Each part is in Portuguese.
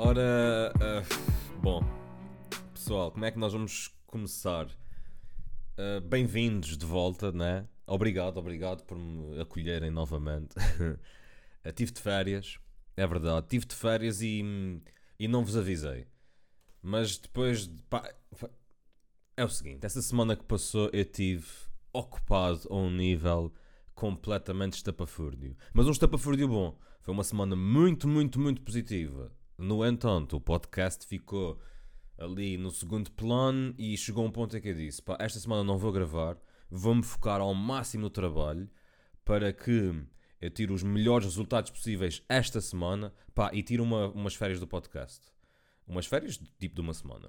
Ora, uh, bom, pessoal, como é que nós vamos começar? Uh, Bem-vindos de volta, né? Obrigado, obrigado por me acolherem novamente. uh, tive de férias, é verdade, tive de férias e, e não vos avisei. Mas depois, pá, é o seguinte: essa semana que passou eu tive ocupado a um nível completamente estapafúrdio. Mas um estapafúrdio bom. Foi uma semana muito, muito, muito positiva. No entanto, o podcast ficou ali no segundo plano e chegou um ponto em que eu disse: pá, esta semana não vou gravar, vou-me focar ao máximo no trabalho para que eu tire os melhores resultados possíveis esta semana pá, e tire uma, umas férias do podcast. Umas férias tipo de uma semana.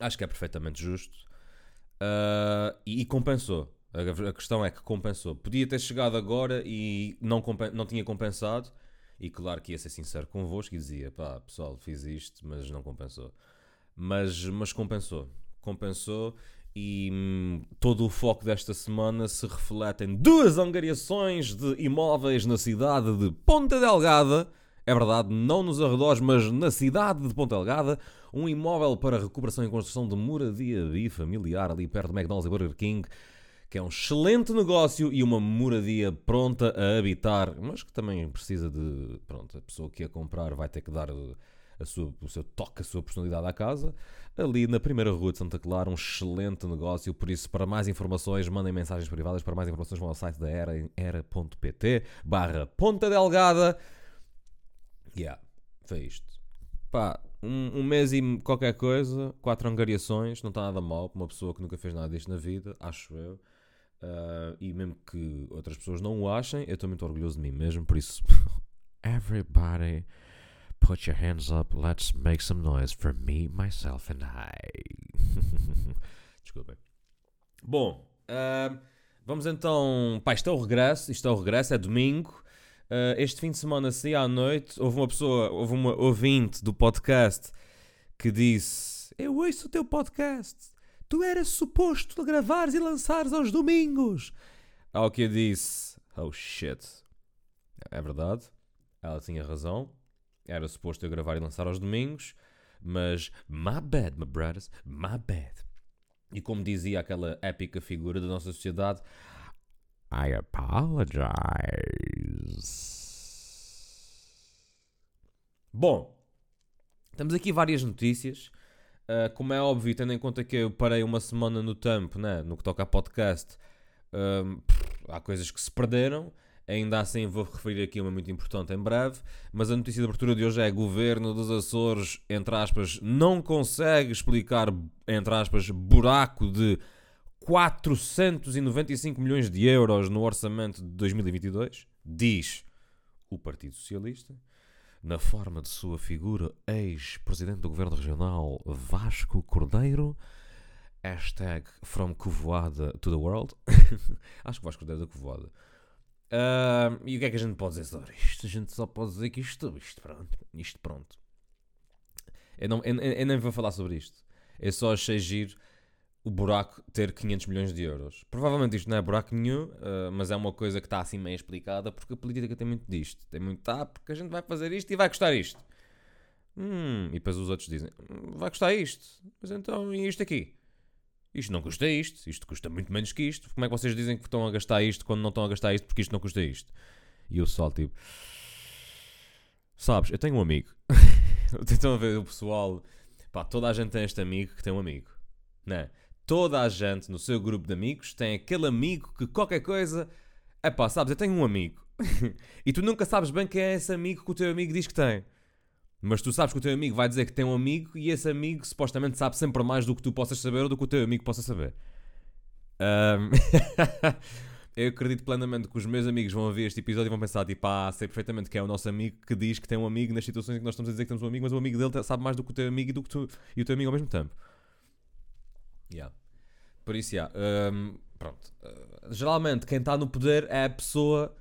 Acho que é perfeitamente justo. Uh, e, e, compensou. A, a, questão é que compensou. Podia ter chegado agora e não, não tinha compensado e claro que ia ser sincero convosco e dizia: pá, pessoal, fiz isto, mas não compensou. Mas, mas compensou. Compensou e hum, todo o foco desta semana se reflete em duas angariações de imóveis na cidade de Ponta Delgada. É verdade, não nos arredores, mas na cidade de Ponta Delgada, um imóvel para recuperação e construção de moradia bifamiliar ali perto do McDonald's e Burger King que é um excelente negócio e uma moradia pronta a habitar, mas que também precisa de. Pronto, a pessoa que a comprar vai ter que dar a sua, o seu toque, a sua personalidade à casa. Ali na primeira rua de Santa Clara, um excelente negócio. Por isso, para mais informações, mandem mensagens privadas. Para mais informações, vão ao site da Era em era.pt barra Ponta Delgada. Yeah, foi isto. Pá, um, um, mês e qualquer coisa, quatro angariações, não está nada mal para uma pessoa que nunca fez nada disto na vida, acho eu. Uh, e mesmo que outras pessoas não o achem, eu estou muito orgulhoso de mim mesmo, por isso. Everybody, put your hands up, let's make some noise for me, myself and I. Desculpem. Bom, uh, vamos então. Pá, isto é o regresso, isto é o regresso, é domingo. Uh, este fim de semana, se à noite, houve uma pessoa, houve uma ouvinte do podcast que disse: Eu ouço o teu podcast Tu eras suposto gravares e lançares aos domingos. Ao que eu disse: Oh shit. É verdade. Ela tinha razão. Era suposto eu gravar e lançar aos domingos. Mas, my bad, my brothers, my bad. E como dizia aquela épica figura da nossa sociedade, I apologize. Bom, temos aqui várias notícias. Uh, como é óbvio, tendo em conta que eu parei uma semana no tempo, né, no que toca a podcast, uh, há coisas que se perderam. Ainda assim, vou referir aqui uma muito importante em breve. Mas a notícia de abertura de hoje é: Governo dos Açores, entre aspas, não consegue explicar, entre aspas, buraco de 495 milhões de euros no orçamento de 2022, diz o Partido Socialista na forma de sua figura ex-presidente do Governo Regional Vasco Cordeiro. Hashtag from Covoada to the world. Acho que Vasco Cordeiro da Covoada. Uh, e o que é que a gente pode dizer sobre isto? A gente só pode dizer que isto, isto pronto, isto pronto. Eu, não, eu, eu nem vou falar sobre isto. Eu só achei giro o buraco ter 500 milhões de euros. Provavelmente isto não é buraco nenhum, uh, mas é uma coisa que está assim meio explicada porque a política tem muito disto. Tem muito, tá, porque a gente vai fazer isto e vai custar isto. Hum, e depois os outros dizem, hum, vai custar isto. Mas então, e isto aqui? Isto não custa isto, isto custa muito menos que isto. Como é que vocês dizem que estão a gastar isto quando não estão a gastar isto porque isto não custa isto? E eu só tipo, sabes, eu tenho um amigo. Estão a ver o pessoal, pá, toda a gente tem este amigo que tem um amigo, né? Toda a gente no seu grupo de amigos tem aquele amigo que qualquer coisa. É pá, sabes, eu tenho um amigo. e tu nunca sabes bem quem é esse amigo que o teu amigo diz que tem. Mas tu sabes que o teu amigo vai dizer que tem um amigo e esse amigo supostamente sabe sempre mais do que tu possas saber ou do que o teu amigo possa saber. Um... eu acredito plenamente que os meus amigos vão ouvir este episódio e vão pensar, tipo, ah, sei perfeitamente que é o nosso amigo que diz que tem um amigo nas situações em que nós estamos a dizer que temos um amigo, mas o amigo dele sabe mais do que o teu amigo e, do que tu, e o teu amigo ao mesmo tempo. Yeah. Por isso, yeah, um, pronto. Uh, geralmente, quem está no poder é a pessoa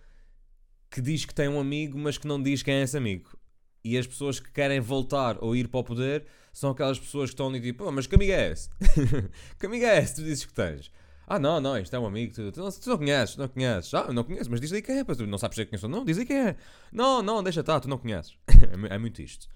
que diz que tem um amigo, mas que não diz quem é esse amigo. E as pessoas que querem voltar ou ir para o poder são aquelas pessoas que estão ali tipo, oh, mas que amigo é esse? que amigo é esse? Tu dizes que tens. Ah, não, não, isto é um amigo, tu, tu, não, tu não conheces, não conheces. Ah, não conheces, mas diz aí quem é, tu não sabes quem é. Não, diz aí quem é. Não, não, deixa estar, tu não conheces. é, é muito isto.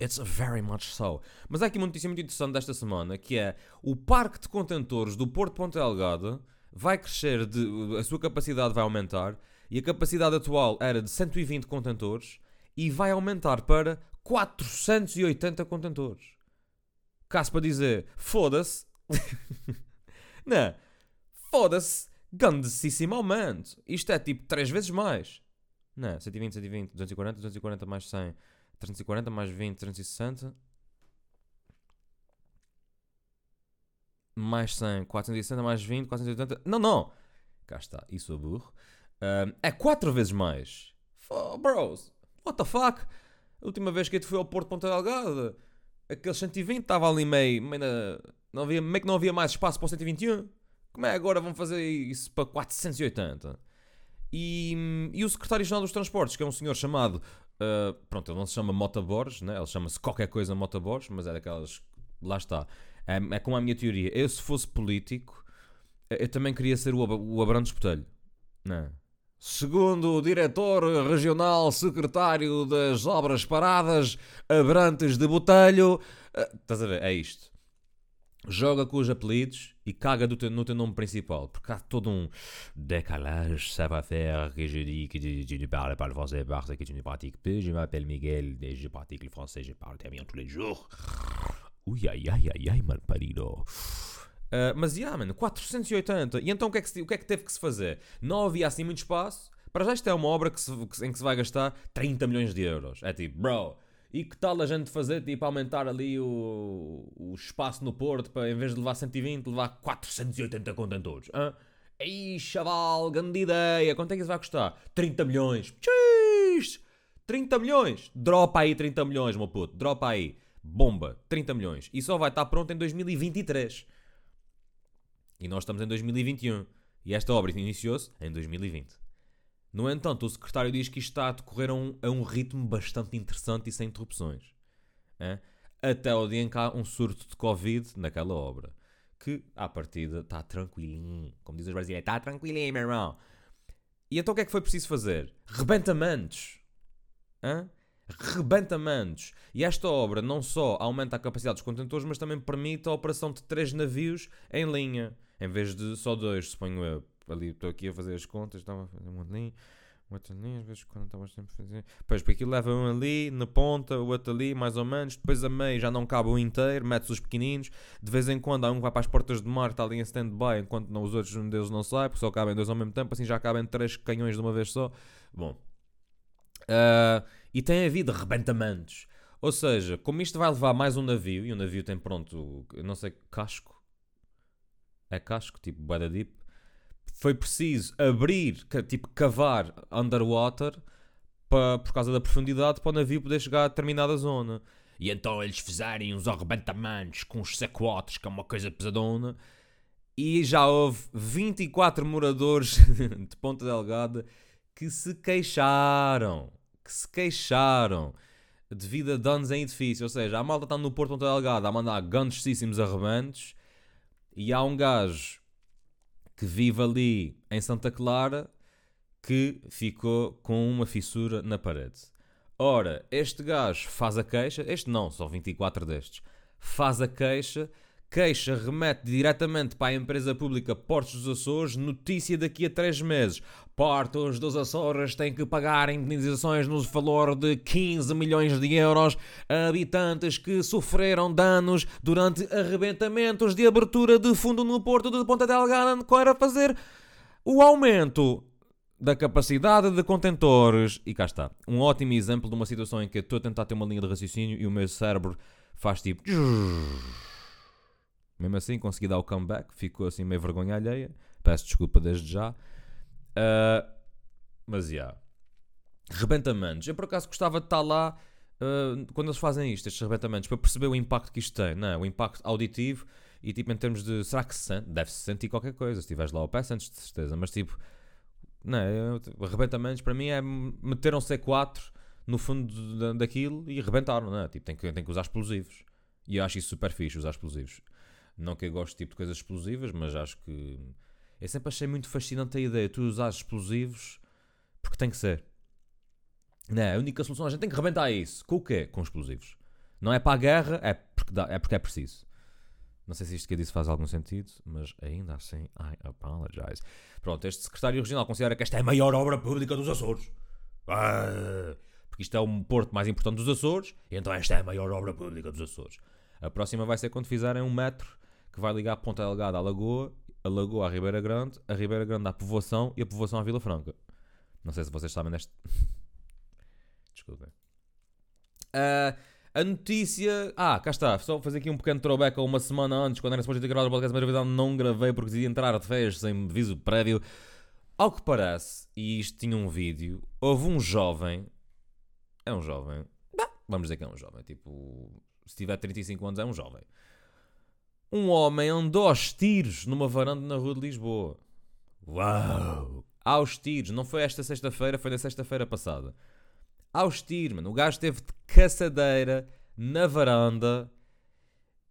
It's very much so. Mas há aqui uma notícia muito interessante desta semana, que é o parque de contentores do Porto Ponte Delgado vai crescer, de, a sua capacidade vai aumentar, e a capacidade atual era de 120 contentores, e vai aumentar para 480 contentores. Caso para dizer, foda-se. Não, foda-se, grandíssimo aumento. Isto é tipo 3 vezes mais. Não, 120, 120, 240, 240 mais 100, 340 mais 20, 360. Mais 100, 460 mais 20, 480. Não, não! Cá está, isso é burro. Um, é 4 vezes mais. Oh, bros, what the fuck? A última vez que eu fui ao Porto Ponta Delgada, aqueles 120 estava ali meio. meio, na, não havia, meio que não havia mais espaço para o 121. Como é agora vão fazer isso para 480? E, e o secretário-geral dos transportes, que é um senhor chamado. Uh, pronto, ele não se chama Mota Borges, né? ele chama-se qualquer coisa Mota Borges, mas é daquelas. Lá está. É, é como a minha teoria. Eu, se fosse político, eu também queria ser o, o Abrantes Botelho. Não. Segundo o diretor regional secretário das obras paradas, Abrantes de Botelho. Uh, estás a ver? É isto joga com os apelidos e caga teu, no teu nome principal. Porque há todo um décalage, ça va faire que je dis que je ne parle pas le français parce que tu ne pratiques plus. Je m'appelle Miguel et je pratique le français, je parle bien tous les jours. Ui, ai, ai, ai, ai, mal parido. Uh, mas, yeah, mano, 480. E então o que, é que, o que é que teve que se fazer? Não havia assim muito espaço. Para já isto é uma obra que se, em que se vai gastar 30 milhões de euros. É tipo, bro, e que tal a gente fazer, tipo, aumentar ali o, o espaço no Porto para, em vez de levar 120, levar 480 contentores? Hã? Ei, chaval, grande ideia. Quanto é que isso vai custar? 30 milhões. Tchiii! 30 milhões. Dropa aí 30 milhões, meu puto. Dropa aí. Bomba. 30 milhões. E só vai estar pronto em 2023. E nós estamos em 2021. E esta obra iniciou-se em 2020. No entanto, o secretário diz que isto está a decorrer a um, a um ritmo bastante interessante e sem interrupções. É? Até o dia em que há um surto de Covid naquela obra. Que, à partida, está tranquilinho. Como diz os brasileiros, está tranquilinho, meu irmão. E então o que é que foi preciso fazer? Rebentamentos. Hã? Rebentamentos. E esta obra não só aumenta a capacidade dos contentores, mas também permite a operação de três navios em linha. Em vez de só dois, suponho eu ali estou aqui a fazer as contas, estava a fazer um ali, um outro às vezes quando estava sempre a fazer. Pois, porque aquilo leva um ali, na ponta, o outro ali, mais ou menos, depois a meio já não cabe o inteiro, metes os pequeninos, de vez em quando há um que vai para as portas de mar, está ali em stand-by, enquanto não, os outros um deles não sai, porque só cabem dois ao mesmo tempo, assim já cabem três canhões de uma vez só. Bom. Uh, e tem havido rebentamentos. Ou seja, como isto vai levar mais um navio, e o navio tem pronto, não sei, casco. É casco, tipo Bada Deep foi preciso abrir, tipo cavar underwater para, por causa da profundidade para o navio poder chegar a determinada zona. E então eles fizerem uns arrebentamentos com os sequotes, que é uma coisa pesadona. E já houve 24 moradores de Ponta Delgada que se queixaram. Que se queixaram devido a danos em edifício. Ou seja, a malta está no Porto Ponta Delgada a mandar grandíssimos arrebentos e há um gajo que vive ali em Santa Clara que ficou com uma fissura na parede. Ora, este gajo faz a queixa, este não, só 24 destes, faz a queixa Queixa remete diretamente para a empresa pública Portos dos Açores, notícia daqui a 3 meses. Portos dos Açores têm que pagar indenizações no valor de 15 milhões de euros a habitantes que sofreram danos durante arrebentamentos de abertura de fundo no Porto de Ponta Delgada para fazer o aumento da capacidade de contentores. E cá está. Um ótimo exemplo de uma situação em que estou a tentar ter uma linha de raciocínio e o meu cérebro faz tipo. Mesmo assim, consegui dar o comeback, ficou assim meio vergonha alheia. Peço desculpa desde já. Uh, mas já. Yeah. Rebentamentos. Eu por acaso gostava de estar lá uh, quando eles fazem isto, estes rebentamentos, para perceber o impacto que isto tem, não é? O impacto auditivo e tipo em termos de. Será que se sente? Deve-se sentir qualquer coisa. Se estiveres lá ao pé, sentes de certeza. Mas tipo. Não é? Arrebentamentos para mim é meter um C4 no fundo daquilo e rebentaram, não é? Tipo, tem que, tem que usar explosivos. E eu acho isso super fixe, usar explosivos. Não que eu goste tipo de coisas explosivas, mas acho que. Eu sempre achei muito fascinante a ideia de tu usar explosivos porque tem que ser. Não, é? a única solução, a gente tem que rebentar isso. Com o quê? Com explosivos. Não é para a guerra, é porque, dá, é, porque é preciso. Não sei se isto que eu disse faz algum sentido, mas ainda assim, I apologize. Pronto, este secretário regional considera que esta é a maior obra pública dos Açores. Ah, porque isto é o porto mais importante dos Açores, então esta é a maior obra pública dos Açores. A próxima vai ser quando fizerem um metro que vai ligar Ponta Delgada à Lagoa, a Lagoa à Ribeira Grande, a Ribeira Grande à Povoação e a Povoação à Vila Franca. Não sei se vocês sabem deste. Desculpem. Uh, a notícia. Ah, cá está. Só fazer aqui um pequeno throwback a uma semana antes, quando era suposto ter gravado o podcast, mas não gravei porque decidi entrar de férias sem aviso prévio. Ao que parece, e isto tinha um vídeo, houve um jovem. É um jovem. Vamos dizer que é um jovem. Tipo, se tiver 35 anos, é um jovem. Um homem andou aos tiros numa varanda na rua de Lisboa. Uau! Aos tiros. Não foi esta sexta-feira, foi na sexta-feira passada aos tiros, mano. O gajo esteve de caçadeira na varanda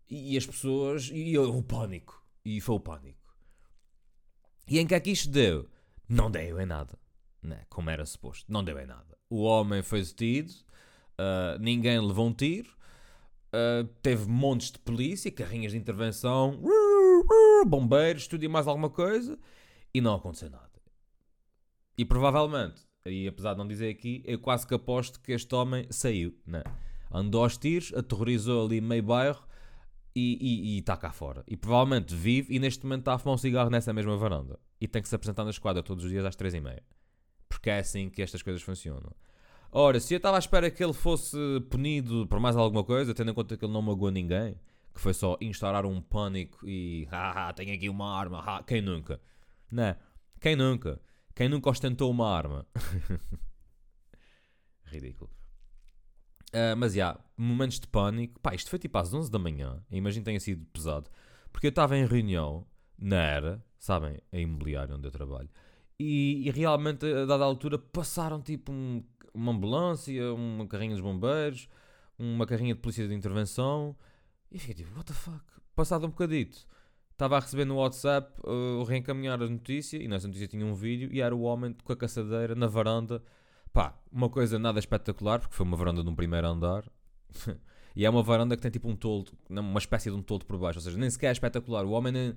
e as pessoas. E o pânico. E foi o pânico. E em que é que isto deu? Não deu em nada. Né? Como era suposto. Não deu em nada. O homem foi detido, uh, ninguém levou um tiro, uh, teve montes de polícia, carrinhas de intervenção, bombeiros, tudo e mais alguma coisa, e não aconteceu nada. E provavelmente e apesar de não dizer aqui, eu quase que aposto que este homem saiu, né? andou aos tiros, aterrorizou ali meio bairro e está cá fora. E provavelmente vive e neste momento está a fumar um cigarro nessa mesma varanda. E tem que se apresentar na esquadra todos os dias às três e meia. Porque é assim que estas coisas funcionam. Ora, se eu estava à espera que ele fosse punido por mais alguma coisa, tendo em conta que ele não magoou ninguém, que foi só instaurar um pânico e haha, tenho aqui uma arma, quem nunca? Né? Quem nunca? Quem nunca ostentou uma arma? Ridículo. Uh, mas já, yeah, momentos de pânico. Pá, isto foi tipo às 11 da manhã. Imagino que tenha sido pesado. Porque eu estava em reunião na era, sabem, a imobiliária onde eu trabalho. E, e realmente, a dada altura, passaram tipo um, uma ambulância, uma carrinha dos bombeiros, uma carrinha de polícia de intervenção. E fiquei tipo, what the fuck? Passado um bocadito estava a receber no WhatsApp uh, o reencaminhar a notícia e nessa notícia tinha um vídeo e era o homem com a caçadeira na varanda. Pá, uma coisa nada espetacular, porque foi uma varanda de um primeiro andar. e é uma varanda que tem tipo um toldo, uma espécie de um toldo por baixo, ou seja, nem sequer é espetacular. O homem nem,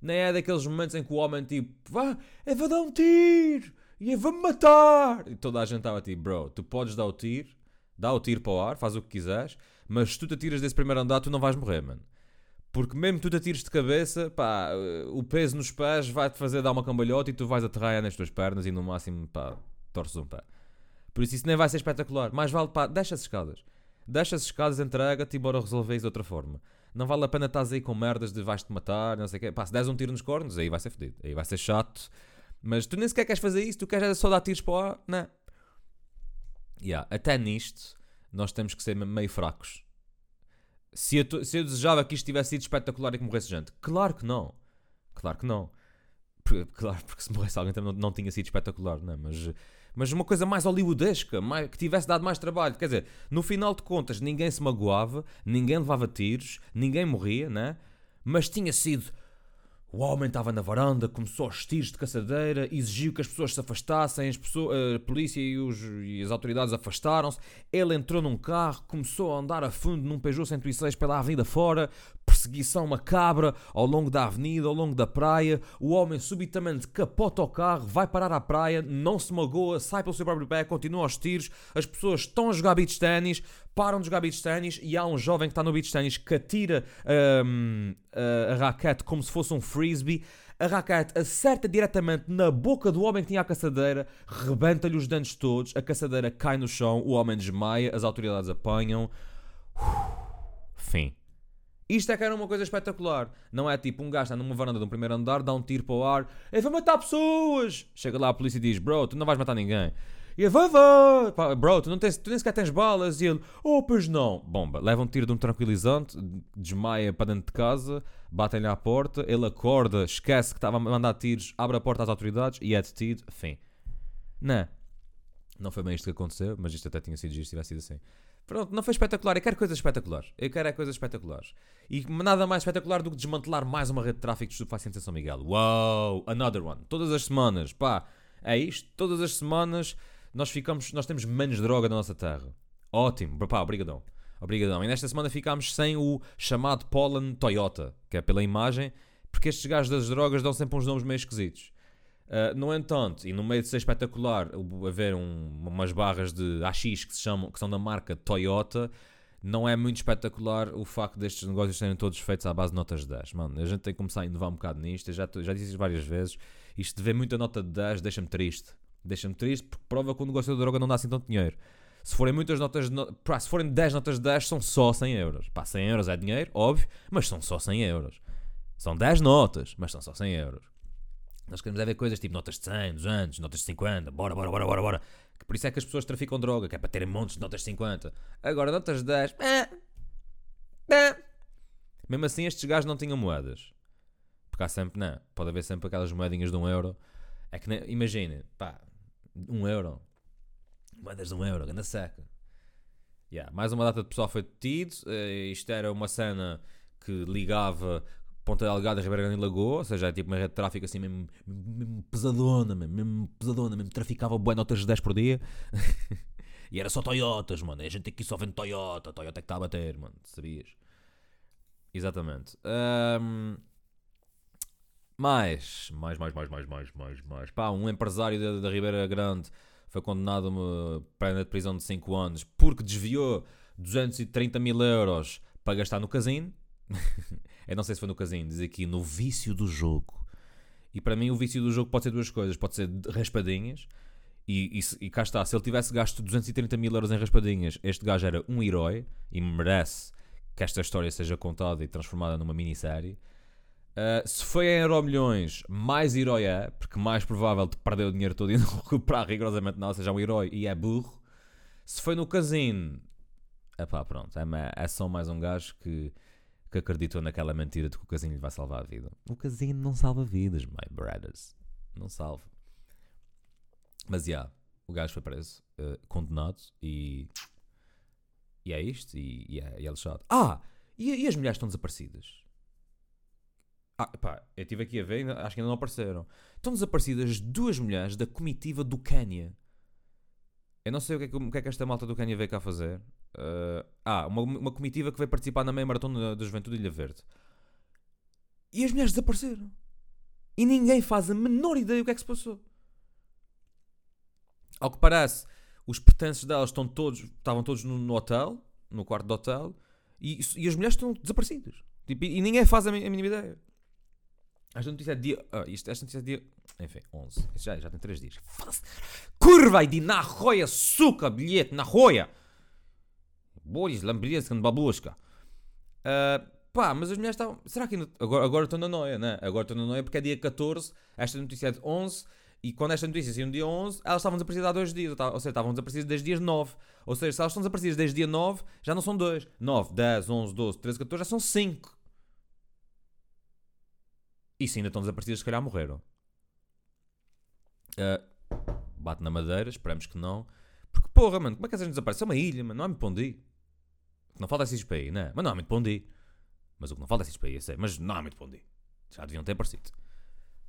nem é daqueles momentos em que o homem tipo, vá, eu vou dar um tiro e eu vou-me matar. E toda a gente estava tipo, bro, tu podes dar o tiro, dá o tiro para o ar, faz o que quiseres, mas se tu te atiras desse primeiro andar, tu não vais morrer, mano. Porque mesmo tu te atires de cabeça, pá, o peso nos pés vai-te fazer dar uma cambalhota e tu vais aterrar nas tuas pernas e no máximo, pá, torces um pé. Por isso isso nem vai ser espetacular. Mais vale, pá, deixa as escadas. Deixa as escadas, entrega-te e bora resolver isso de outra forma. Não vale a pena estás aí com merdas de vais-te matar, não sei o quê. Pá, se des um tiro nos cornos, aí vai ser fedido. Aí vai ser chato. Mas tu nem sequer queres fazer isso, tu queres só dar tiros para o ar, não. Yeah, até nisto, nós temos que ser meio fracos se eu, se eu desejava que isto tivesse sido espetacular e que morresse gente. Claro que não. Claro que não. Claro, porque se morresse alguém também não, não tinha sido espetacular, não é? Mas, mas uma coisa mais hollywoodesca, mais, que tivesse dado mais trabalho. Quer dizer, no final de contas, ninguém se magoava, ninguém levava tiros, ninguém morria, né? Mas tinha sido o homem estava na varanda, começou aos tiros de caçadeira, exigiu que as pessoas se afastassem, as pessoas, a polícia e, os, e as autoridades afastaram-se. Ele entrou num carro, começou a andar a fundo num Peugeot 106 pela avenida fora, perseguição macabra ao longo da avenida, ao longo da praia. O homem subitamente capota o carro, vai parar à praia, não se magoa, sai pelo seu próprio pé, continua aos tiros. As pessoas estão a jogar beach ténis, param de jogar beach ténis e há um jovem que está no beach ténis que atira um, a, raquete como se fosse um frisbee. A raquete acerta diretamente na boca do homem que tinha a caçadeira, rebenta-lhe os dentes todos, a caçadeira cai no chão, o homem desmaia, as autoridades apanham. Fim. Isto é que era uma coisa espetacular. Não é tipo um gajo está numa varanda de um primeiro andar, dá um tiro para o ar, e vai matar pessoas. Chega lá a polícia e diz: Bro, tu não vais matar ninguém. E ele, vai, vai. Bro, tu, não tens, tu nem sequer tens balas. E ele, oh, pois não. Bomba. Leva um tiro de um tranquilizante, desmaia para dentro de casa, batem-lhe à porta, ele acorda, esquece que estava a mandar tiros, abre a porta às autoridades e é detido. Fim. Não. Não foi bem isto que aconteceu, mas isto até tinha sido giro se tivesse sido assim. Pronto, não foi espetacular. Eu quero coisas espetaculares. Eu quero é coisas espetaculares. E nada mais espetacular do que desmantelar mais uma rede de tráfico de estupefacientes em São Miguel. Uau! Another one. Todas as semanas. Pá, é isto. Todas as semanas nós ficamos, nós temos menos droga na nossa terra. Ótimo, pá, obrigadão. Obrigadão. E nesta semana ficámos sem o chamado Pollen Toyota, que é pela imagem, porque estes gajos das drogas dão sempre uns nomes meio esquisitos. Uh, no entanto, e no meio de ser espetacular haver um, umas barras de AX que, se chamam, que são da marca Toyota, não é muito espetacular o facto destes negócios serem todos feitos à base de notas de 10. Mano, a gente tem que começar a inovar um bocado nisto. Eu já, já disse isso várias vezes. Isto de ver muita nota de 10 deixa-me triste. Deixa-me triste porque prova que o negócio da droga não dá assim tanto dinheiro. Se forem muitas notas de no... Se forem 10 notas de 10, são só 100 euros. Pá, 100 euros é dinheiro, óbvio, mas são só 100 euros. São 10 notas, mas são só 100 euros. Nós queremos é ver coisas tipo notas de 100, 200, notas de 50, bora, bora, bora, bora, bora. Por isso é que as pessoas traficam droga, que é para terem montes de notas de 50. Agora, notas de 10, eh, eh. Mesmo assim, estes gajos não tinham moedas. Porque há sempre, não, pode haver sempre aquelas moedinhas de 1 um euro. É que, imagina, pá, 1 um euro. Moedas de 1 um euro, anda seca. Yeah, mais uma data de pessoal foi detido. Uh, isto era uma cena que ligava Ponta Delgada, Ribeira Grande e Lagoa, ou seja, é tipo uma rede de tráfico assim mesmo, mesmo pesadona, mesmo, mesmo pesadona, mesmo traficava boas notas de 10 por dia. e era só Toyotas, mano. A gente aqui só vende Toyota, Toyota é que está a bater, mano, sabias? Exatamente. Um, mais, mais, mais, mais, mais, mais, mais, mais. Pá, um empresário da, da Ribeira Grande foi condenado a uma pena de prisão de 5 anos porque desviou 230 mil euros para gastar no casino. Eu não sei se foi no casino, diz aqui no vício do jogo. E para mim o vício do jogo pode ser duas coisas: pode ser raspadinhas. E, e, e cá está, se ele tivesse gasto 230 mil euros em raspadinhas, este gajo era um herói e merece que esta história seja contada e transformada numa minissérie. Uh, se foi em Euro Milhões, mais herói é, porque mais provável de perder o dinheiro todo e não recuperar rigorosamente nada, seja um herói e é burro. Se foi no casino, epá, pronto, é, é só mais um gajo que que acreditou naquela mentira de que o casino lhe vai salvar a vida. O casino não salva vidas, my brothers. Não salva. Mas já, yeah, o gajo foi preso, uh, condenado e. E é isto, e, e, é, e é lixado. Ah! E, e, as mulheres estão desaparecidas? Ah, pá, eu estive aqui a ver, acho que ainda não apareceram. Estão desaparecidas duas mulheres da comitiva do Quênia. Eu não sei o que, é que, que é que esta malta do Quênia veio cá fazer. Uh, ah, uma, uma comitiva que veio participar na meia maratona da, Juventude de Ilha Verde. E as mulheres desapareceram. E ninguém faz a menor ideia do que é que se passou. Ao que parece, os pertences delas estão todos, estavam todos no, no hotel, no quarto do hotel, e, e, as mulheres estão desaparecidas. Tipo, e, e ninguém faz a, a mínima ideia. Esta notícia é dia. Ah, isto, esta notícia é dia. Enfim, 11. Isto já, já tem 3 dias. Curva de na roia, suca, bilhete, na roia. Boris, Lambrienska, babushka. Uh, pá, mas as mulheres estavam. Será que ainda. Agora, agora estou na noia, né? Agora estou na noia porque é dia 14. Esta notícia é de 11. E quando esta notícia saiu no dia 11, elas estavam desaparecidas há dois dias. Ou seja, estavam desaparecidas desde dia 9. Ou seja, se elas estão desaparecidas desde dia 9, já não são 2. 9, 10, 11, 12, 13, 14, já são 5. E se ainda estão desaparecidas, se calhar morreram. Uh, bate na madeira, esperamos que não. Porque, porra, mano, como é que a gente desaparece? É uma ilha, mano, não há muito para onde ir. Não falta esses para ir, né? Mas não há muito para. Mas o que não falta é para ir, eu sei. Mas não há muito para. Já deviam ter aparecido.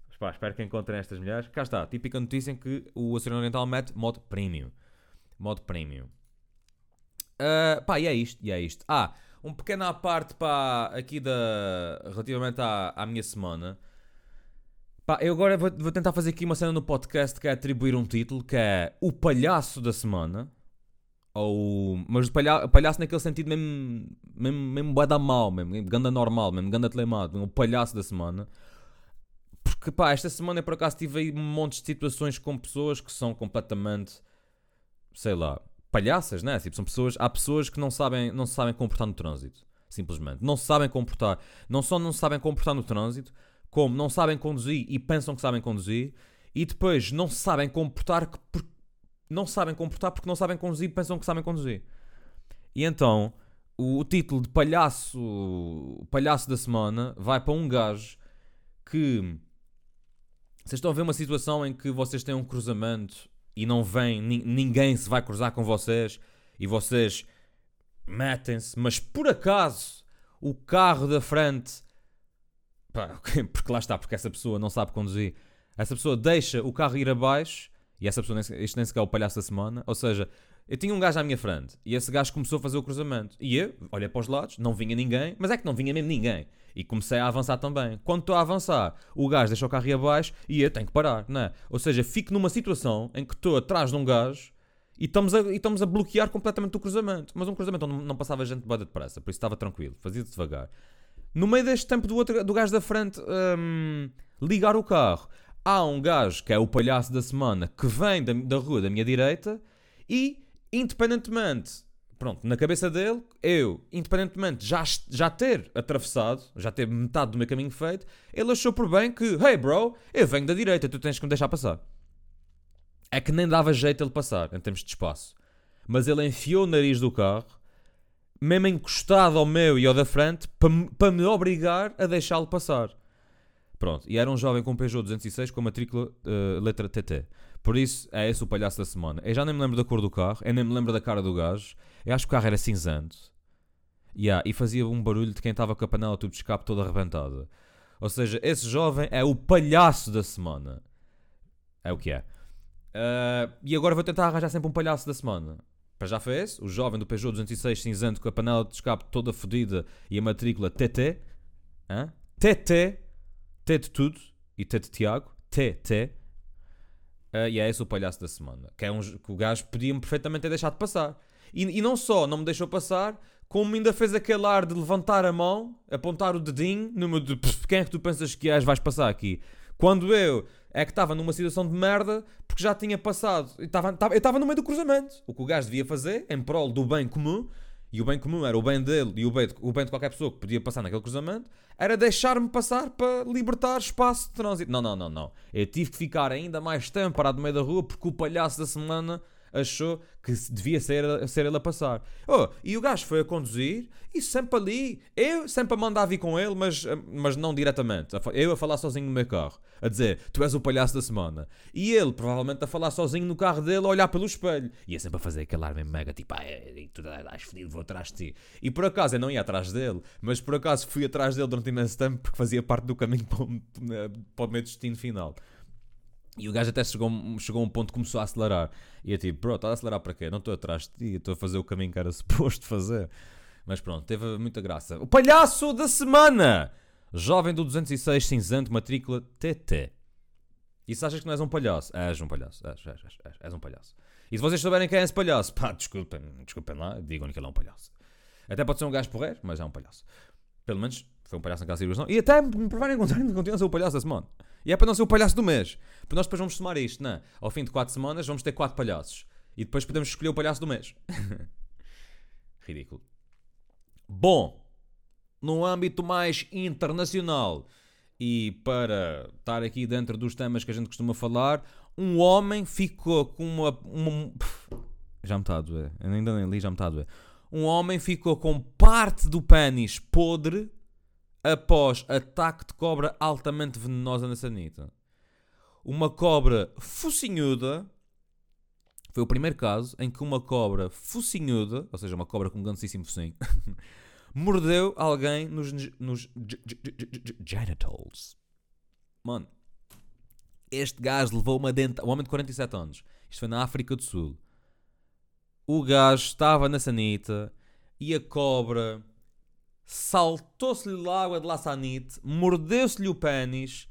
Mas pá, espero que encontrem estas mulheres. Cá está, típica notícia em que o Oceano Oriental mete modo premium. Modo premium. Uh, pá, e é isto, e é isto. Ah, um pequeno à parte pá, aqui da, relativamente à, à minha semana. Pá, eu agora vou, vou, tentar fazer aqui uma cena no podcast que é atribuir um título que é O Palhaço da Semana. Ou, mas palha, palhaço naquele sentido mesmo, mesmo, mesmo mal, mesmo, ganda normal, mesmo ganda telemado, o palhaço da semana. Porque pá, esta semana por acaso tive aí um monte de situações com pessoas que são completamente, sei lá, palhaças, né? Tipo, são pessoas, há pessoas que não sabem, não sabem comportar no trânsito, simplesmente. Não sabem comportar, não só não sabem comportar no trânsito, como não sabem conduzir e pensam que sabem conduzir, e depois não sabem comportar por, não sabem comportar porque não sabem conduzir e pensam que sabem conduzir. E então, o, o título de palhaço, palhaço da semana vai para um gajo que vocês estão a ver uma situação em que vocês têm um cruzamento e não vem, ninguém se vai cruzar com vocês e vocês metem-se, mas por acaso o carro da frente, pá, porque lá está, porque essa pessoa não sabe conduzir, essa pessoa deixa o carro ir abaixo e essa pessoa, isto nem sequer é o palhaço da semana, ou seja, Eu tinha um gajo à minha frente e esse gajo começou a fazer o cruzamento. E eu olhei para os lados, não vinha ninguém, mas é que não vinha mesmo ninguém. E comecei a avançar também. Quando estou a avançar, o gajo deixa o carro abaixo e eu tenho que parar, não é? Ou seja, fico numa situação em que estou atrás de um gajo e estamos a, e estamos a bloquear completamente o cruzamento. Mas um cruzamento onde não passava gente de bada depressa, por isso estava tranquilo, fazia devagar. No meio deste tempo do, outro, do gajo da frente hum, ligar o carro, há um gajo que é o palhaço da semana que vem da, da rua da minha direita e independentemente, pronto, na cabeça dele, eu, independentemente já, já ter atravessado, já ter metade do meu caminho feito, ele achou por bem que, hey bro, eu venho da direita, tu tens que me deixar passar. É que nem dava jeito ele passar, em termos de espaço. Mas ele enfiou o nariz do carro, mesmo encostado ao meu e ao da frente, para pa me obrigar a deixá-lo passar. Pronto, e era um jovem com Peugeot 206 com matrícula uh, letra TT. Por isso, é esse o palhaço da semana. Eu já nem me lembro da cor do carro, eu nem me lembro da cara do gajo. Eu acho que o carro era cinzento. Yeah, e fazia um barulho de quem estava com a panela tubo de escape toda arrebentada. Ou seja, esse jovem é o palhaço da semana. É o que é. Uh, e agora vou tentar arranjar sempre um palhaço da semana. Para já foi esse, o jovem do Peugeot 206 cinzento com a panela de escape toda fodida e a matrícula TT. Hã? TT. T de tudo. E T de Tiago. TT. Uh, e é esse o palhaço da semana. Que, é um, que o gajo podia-me perfeitamente ter deixado passar. E, e, não só não me deixou passar, como ainda fez aquele ar de levantar a mão, apontar o dedinho, no de quem é que tu pensas que és, vais passar aqui. Quando eu é que estava numa situação de merda porque já tinha passado. Eu estava no meio do cruzamento. O que o gajo devia fazer, em prol do bem comum, e o bem comum era o bem dele e o bem, de, o bem de qualquer pessoa que podia passar naquele cruzamento, era deixar-me passar para libertar espaço de trânsito. Não, não, não, não. Eu tive que ficar ainda mais tempo parado no meio da rua porque o palhaço da semana achou que devia ser, ser ele a passar. Oh, e o gajo foi a conduzir e sempre ali, eu sempre a mandar vir com ele, mas, mas não diretamente. Eu a falar sozinho no meu carro, a dizer, tu és o palhaço da semana. E ele provavelmente a falar sozinho no carro dele, a olhar pelo espelho. E ia sempre a fazer aquele ar mesmo mega, tipo, ah, tu estás fedido, vou atrás de ti. E por acaso eu não ia atrás dele, mas por acaso fui atrás dele durante imenso tempo porque fazia parte do caminho para o, para o meu destino final. E o gajo até chegou, chegou a um ponto que começou a acelerar. E eu tipo, bro, estás a acelerar para quê? Não estou atrás de ti, estou a fazer o caminho que era suposto fazer. Mas pronto, teve muita graça. O palhaço da semana! Jovem do 206 cinzento, matrícula TT. E se achas que não és um palhaço? És um palhaço. És, és, és, és um palhaço. E se vocês souberem quem é esse palhaço, pá, desculpem, desculpem lá, digam-lhe que ele é um palhaço. Até pode ser um gajo porreiro, mas é um palhaço. Pelo menos foi um palhaço naquela cirurgião. E até me provarem contrário, continua a ser o palhaço da semana. E é para não ser o palhaço do mês. Porque nós depois vamos somar isto, não é? Ao fim de 4 semanas vamos ter 4 palhaços. E depois podemos escolher o palhaço do mês. Ridículo. Bom, no âmbito mais internacional e para estar aqui dentro dos temas que a gente costuma falar, um homem ficou com uma. uma já me está a doer. Eu ainda nem li, já me está a doer. Um homem ficou com parte do pênis podre após ataque de cobra altamente venenosa na sanita. Uma cobra focinhuda foi o primeiro caso em que uma cobra focinhuda, ou seja, uma cobra com um grandíssimo focinho, mordeu alguém nos, nos genitals. Mano, este gajo levou uma denta. Um homem de 47 anos. Isto foi na África do Sul. O gajo estava na sanita e a cobra saltou-se-lhe a água de laçanite, mordeu-se-lhe o pênis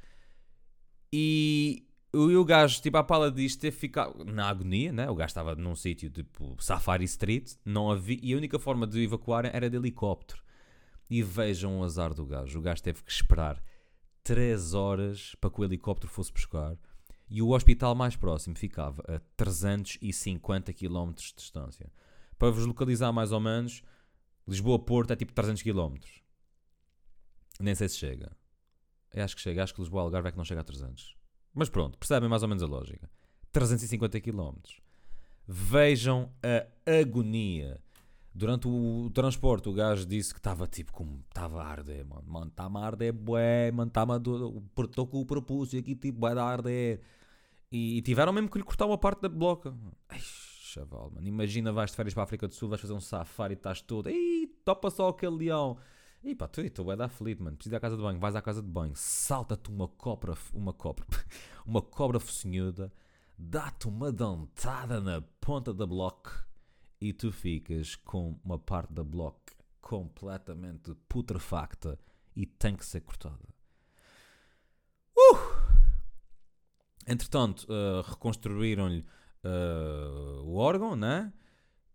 e, e o gajo, tipo, à pala disto, teve ficado na agonia, né? O gajo estava num sítio tipo Safari Street, não havia, e a única forma de evacuar era de helicóptero. E vejam o azar do gajo. O gajo teve que esperar 3 horas para que o helicóptero fosse buscar. E o hospital mais próximo ficava a 350 km de distância. Para vos localizar mais ou menos, Lisboa-Porto é tipo 300 km. Nem sei se chega. Eu acho que chega. Acho que Lisboa-Algarve é que não chega a 300. Mas pronto, percebem mais ou menos a lógica. 350 km. Vejam a agonia. Durante o transporte, o gajo disse que estava tipo como. Estava a arder, mano. Mano, está-me a arder, bué. Mano, está-me a. Estou com o propúcio aqui, tipo, vai dar a arder. E, e, tiveram mesmo que lhe cortar uma parte da bloca. Ai, chaval, mano. Imagina, vais de férias para a África do Sul, vais fazer um safari e estás todo. Ih, topa só aquele leão. E pá, tu estou a dar aflito, mano. Precisa ir à casa de banho, vais à casa de banho, salta-te uma cobra, uma cobra, uma cobra focinhuda, dá-te uma dentada na ponta da bloco e tu ficas com uma parte da block completamente putrefacta e tem que ser cortada. Uh! Entretanto, uh, reconstruíram-lhe uh, o órgão, né?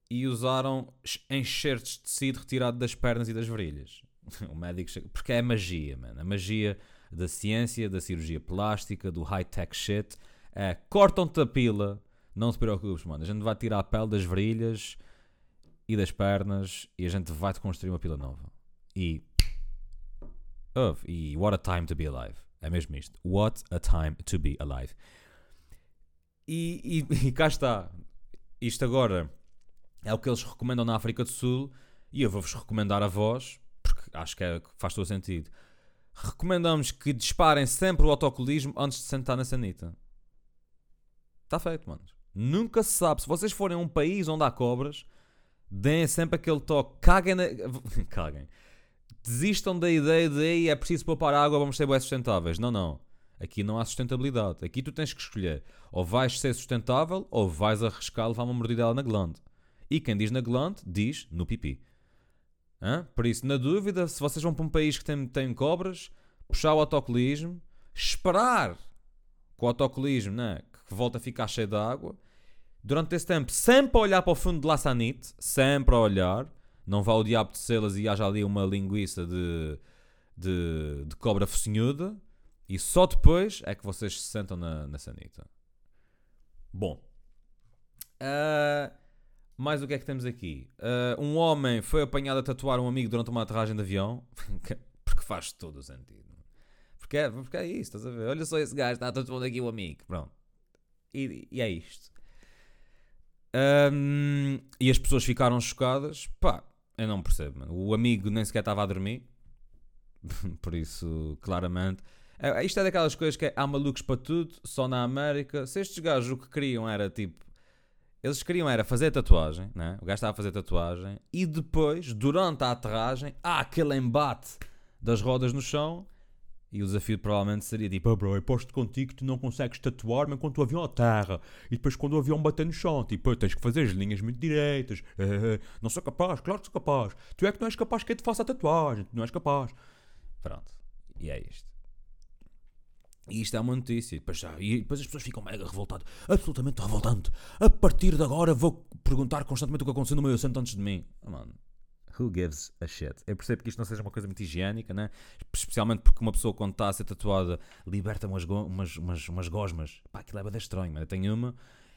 E usaram enxertos de tecido retirado das pernas e das virilhas. o médico chega... Porque é magia, mano. A magia da ciência, da cirurgia plástica, do high-tech shit. É, cortam-te a pila. Não se preocupes, mano. A gente vai tirar a pele das virilhas e das pernas e a gente vai-te construir uma pila nova. E. Oh, e what a time to be alive. É mesmo isto. What a time to be alive. E, e, e cá está. Isto agora é o que eles recomendam na África do Sul e eu vou-vos recomendar a vós, porque acho que é, faz todo sentido. Recomendamos que disparem sempre o autocolismo antes de sentar na sanita. Está feito, mano. Nunca se sabe. Se vocês forem a um país onde há cobras, deem sempre aquele toque. Caguem na... Caguem desistam da ideia de é preciso poupar água, vamos ser bem sustentáveis. Não, não. Aqui não há sustentabilidade. Aqui tu tens que escolher. Ou vais ser sustentável ou vais arriscar levar uma mordidela na glande. E quem diz na glande, diz no pipi. Hã? Por isso, na dúvida, se vocês vão para um país que tem, tem cobras, puxar o autocolismo, esperar que o autocolismo né, que volta a ficar cheio de água, durante esse tempo, sempre a olhar para o fundo de la sanite, sempre a olhar, não vá o diabo de selas e haja ali uma linguiça de, de, de cobra focinhuda e só depois é que vocês se sentam na, na sanita. Bom. Uh, mais o que é que temos aqui? Uh, um homem foi apanhado a tatuar um amigo durante uma aterragem de avião. porque faz todo o sentido. Porque é, porque é isso, estás a ver? Olha só esse gajo, está tatuando aqui o amigo. Pronto. E, e é isto. Um, e as pessoas ficaram chocadas. Pá, eu não percebo, mano. O amigo nem sequer estava a dormir. Por isso, claramente. É, isto é daquelas coisas que é, há malucos para tudo, só na América. Se estes gajos o que queriam era tipo. Eles queriam era fazer tatuagem, né? o gajo estava a fazer tatuagem, e depois, durante a aterragem, há aquele embate das rodas no chão e o desafio provavelmente seria tipo, oh bro, eu posto contigo que tu não consegues tatuar-me enquanto o avião aterra. E depois quando o avião bater no chão, tipo, tens que fazer as linhas muito direitas. Eh, não sou capaz, claro que sou capaz. Tu é que não és capaz que eu te faça a tatuagem, tu não és capaz. Pronto. E é isto. E isto é uma notícia. E depois, já, e depois as pessoas ficam mega revoltadas. Absolutamente revoltante. A partir de agora vou perguntar constantemente o que aconteceu no meu assento antes de mim. Oh, mano. Who gives a shit? Eu percebo que isto não seja uma coisa muito higiênica, né? especialmente porque uma pessoa quando está a ser tatuada liberta umas, umas, umas, umas gosmas. Pá, aquilo é bem estranho, mano. Eu tenho uma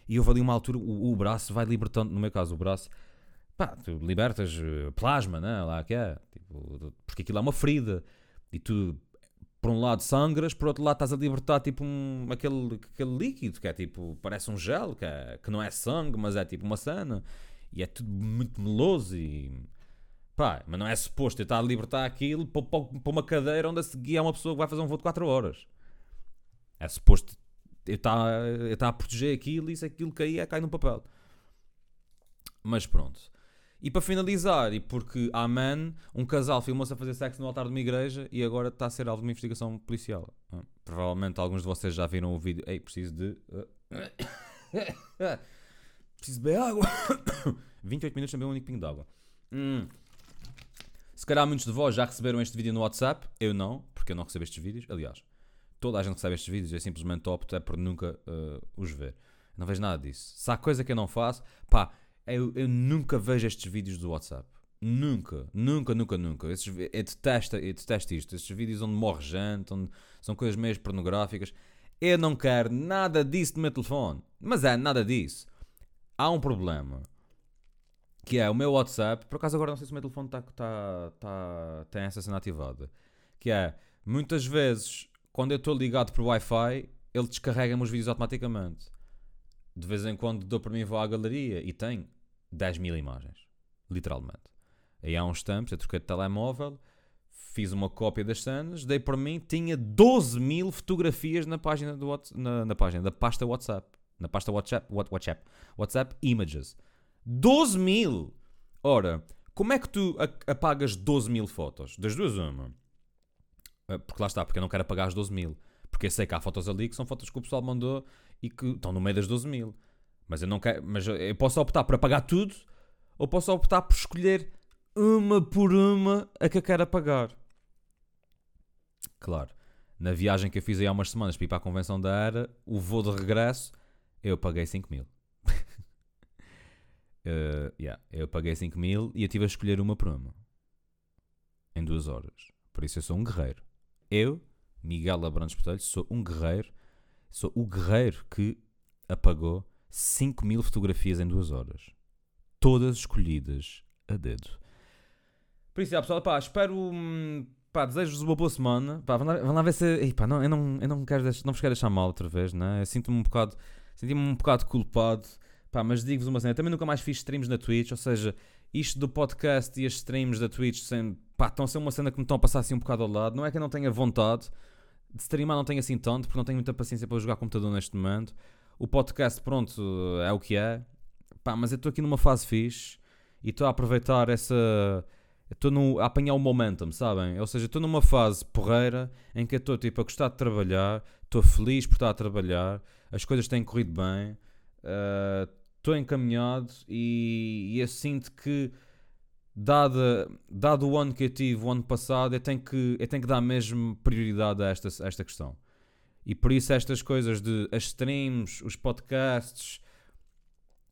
e houve ali uma altura, o, o, braço vai libertando, no meu caso, o braço, pá, tu libertas eh, plasma, né? Lá que é, tipo, porque aquilo é uma ferida e tu, por um lado, sangras, por outro lado, estás a libertar tipo um, aquele, aquele líquido que é tipo, parece um gel, que, é, que não é sangue, mas é tipo uma cena e é tudo muito meloso e Pá, mas não é suposto eu estar a libertar aquilo para, uma cadeira onde a seguir é uma pessoa que vai fazer um voo de 4 horas. É suposto eu estar, eu estar a proteger aquilo e se aquilo cair, é cai no papel. Mas pronto. E para finalizar, e porque há man, um casal filmou-se a fazer sexo no altar de uma igreja e agora está a ser alvo de uma investigação policial. Ah, provavelmente alguns de vocês já viram o vídeo. Ei, preciso de. preciso de beber água. 28 minutos também um único pingo de água. Hum. Se calhar muitos de vós já receberam este vídeo no WhatsApp, eu não, porque eu não recebo estes vídeos. Aliás, toda a gente recebe estes vídeos, eu simplesmente opto é por nunca uh, os ver. Não vejo nada disso. Se há coisa que eu não faço, pá, eu, eu nunca vejo estes vídeos do WhatsApp. Nunca, nunca, nunca, nunca. Esses, eu, detesto, eu detesto isto. Estes vídeos onde morre gente, onde são coisas meio pornográficas. Eu não quero nada disso no meu telefone. Mas é nada disso. Há um problema que é o meu WhatsApp, por acaso agora não sei se o meu telefone tá, tá, tá, tem essa cena ativada, que é, muitas vezes, quando eu estou ligado por Wi-Fi, ele descarrega-me os vídeos automaticamente. De vez em quando dou para mim vou à galeria e tem 10 mil imagens, literalmente. Aí há uns tempos eu troquei de telemóvel, fiz uma cópia das cenas, dei para mim, tinha 12 mil fotografias na página, do, na, na página da pasta WhatsApp. Na pasta WhatsApp, WhatsApp, WhatsApp Images. 12 mil! Ora, como é que tu apagas 12 mil fotos? Das duas, uma. Ah, porque lá está, porque eu não quero apagar as 12 mil. Porque eu sei que há fotos ali que são fotos que o pessoal mandou e que estão no meio das 12 mil. Mas eu não quero. Mas eu posso optar por apagar tudo ou posso optar por escolher uma por uma a que eu quero pagar. Claro, na viagem que eu fiz aí há umas semanas para ir para a convenção da Era, o voo de regresso, eu paguei 5 mil. uh, yeah, eu paguei 5 mil e eu tive a escolher uma por uma. Em duas horas. Por isso eu sou um guerreiro. Eu, Miguel Abrantes Botelho, sou um guerreiro. Sou o guerreiro que apagou 5 mil fotografias em duas horas. Todas escolhidas a dedo. Por isso, pessoal, pá, espero. hum, Pá, desejo-vos uma boa semana. Pá, vão lá, lá ver se. Ei, pá, não, eu não, eu não, quero, deix- não vos quero deixar mal outra vez, né? Eu sinto-me um bocado. Senti-me um bocado culpado. Pá, mas digo-vos uma cena. Também nunca mais fiz streams na Twitch, ou seja, isto do podcast e as streams da Twitch sem, pá, estão a ser uma cena que me estão a passar assim um bocado ao lado. Não é que eu não tenha vontade de streamar, não tenho assim tanto, porque não tenho muita paciência para jogar computador neste momento. O podcast, pronto, é o que é. Pá, mas eu estou aqui numa fase fixe e estou a aproveitar essa. Estou a apanhar o momentum, sabem? Ou seja, estou numa fase porreira em que estou tipo, a gostar de trabalhar, estou feliz por estar a trabalhar, as coisas têm corrido bem, eh, estou encaminhado e, e eu sinto que, dada, dado o ano que eu tive o ano passado, eu tenho que, eu tenho que dar mesmo prioridade a esta, a esta questão. E por isso estas coisas de as streams, os podcasts.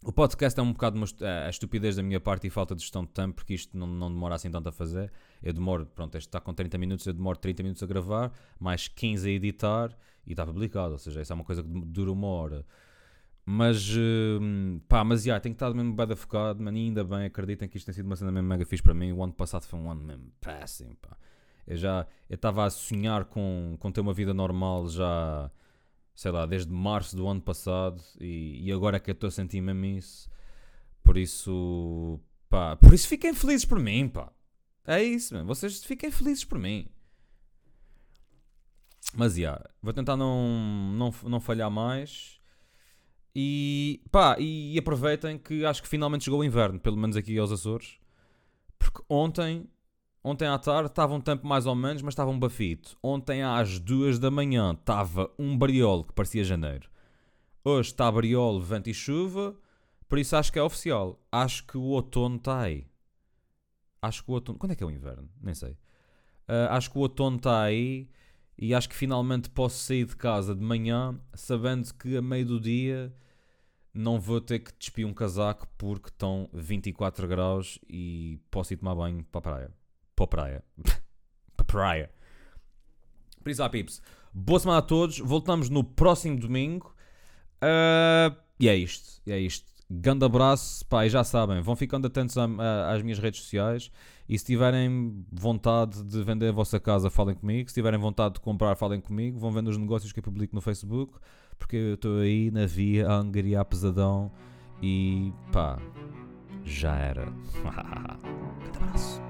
O podcast é um bocado uma est- é a estupidez da minha parte e falta de gestão de tempo, porque isto não, não demora assim tanto a fazer. Eu demoro, pronto, este está com 30 minutos, eu demoro 30 minutos a gravar, mais 15 a editar e está publicado. Ou seja, isso é uma coisa que dura uma hora. Mas, hum, pá, mas já, tenho estado mesmo bem focado, mano, ainda bem, acreditem que isto tem sido uma cena mesmo mega fixe para mim. O ano passado foi um ano mesmo péssimo, pá. Eu já, estava a sonhar com, com ter uma vida normal já, sei lá, desde março do ano passado e, e agora é que eu estou a sentir mesmo isso. Por isso, pá, por isso fiquem felizes por mim, pá. É isso, mano. Vocês fiquem felizes por mim. Mas, já, vou tentar não, não, não falhar mais. E, pá, e aproveitem que acho que finalmente chegou o inverno, pelo menos aqui aos Açores. Porque ontem, ontem à tarde estava um tempo mais ou menos, mas estava um bafito. Ontem às duas da manhã estava um briol que parecia janeiro. Hoje está briol, vento e chuva, por isso acho que é oficial. Acho que o outono está aí. Acho que o outono. Quando é que é o inverno? Nem sei. Ah, acho que o outono está aí e acho que finalmente posso sair de casa de manhã sabendo que a meio do dia não vou ter que despir um casaco porque estão 24 graus e posso ir tomar banho para a praia. Para a praia. para a praia. Por isso, ah, pips. Boa semana a todos. Voltamos no próximo domingo. Ah, e é isto. E é isto. Grande abraço. Pá, e já sabem, vão ficando atentos a- a- às minhas redes sociais. E se tiverem vontade de vender a vossa casa, falem comigo. Se tiverem vontade de comprar, falem comigo. Vão vendo os negócios que eu publico no Facebook. Porque eu estou aí na via a angariar pesadão. E pá, já era. Grande abraço.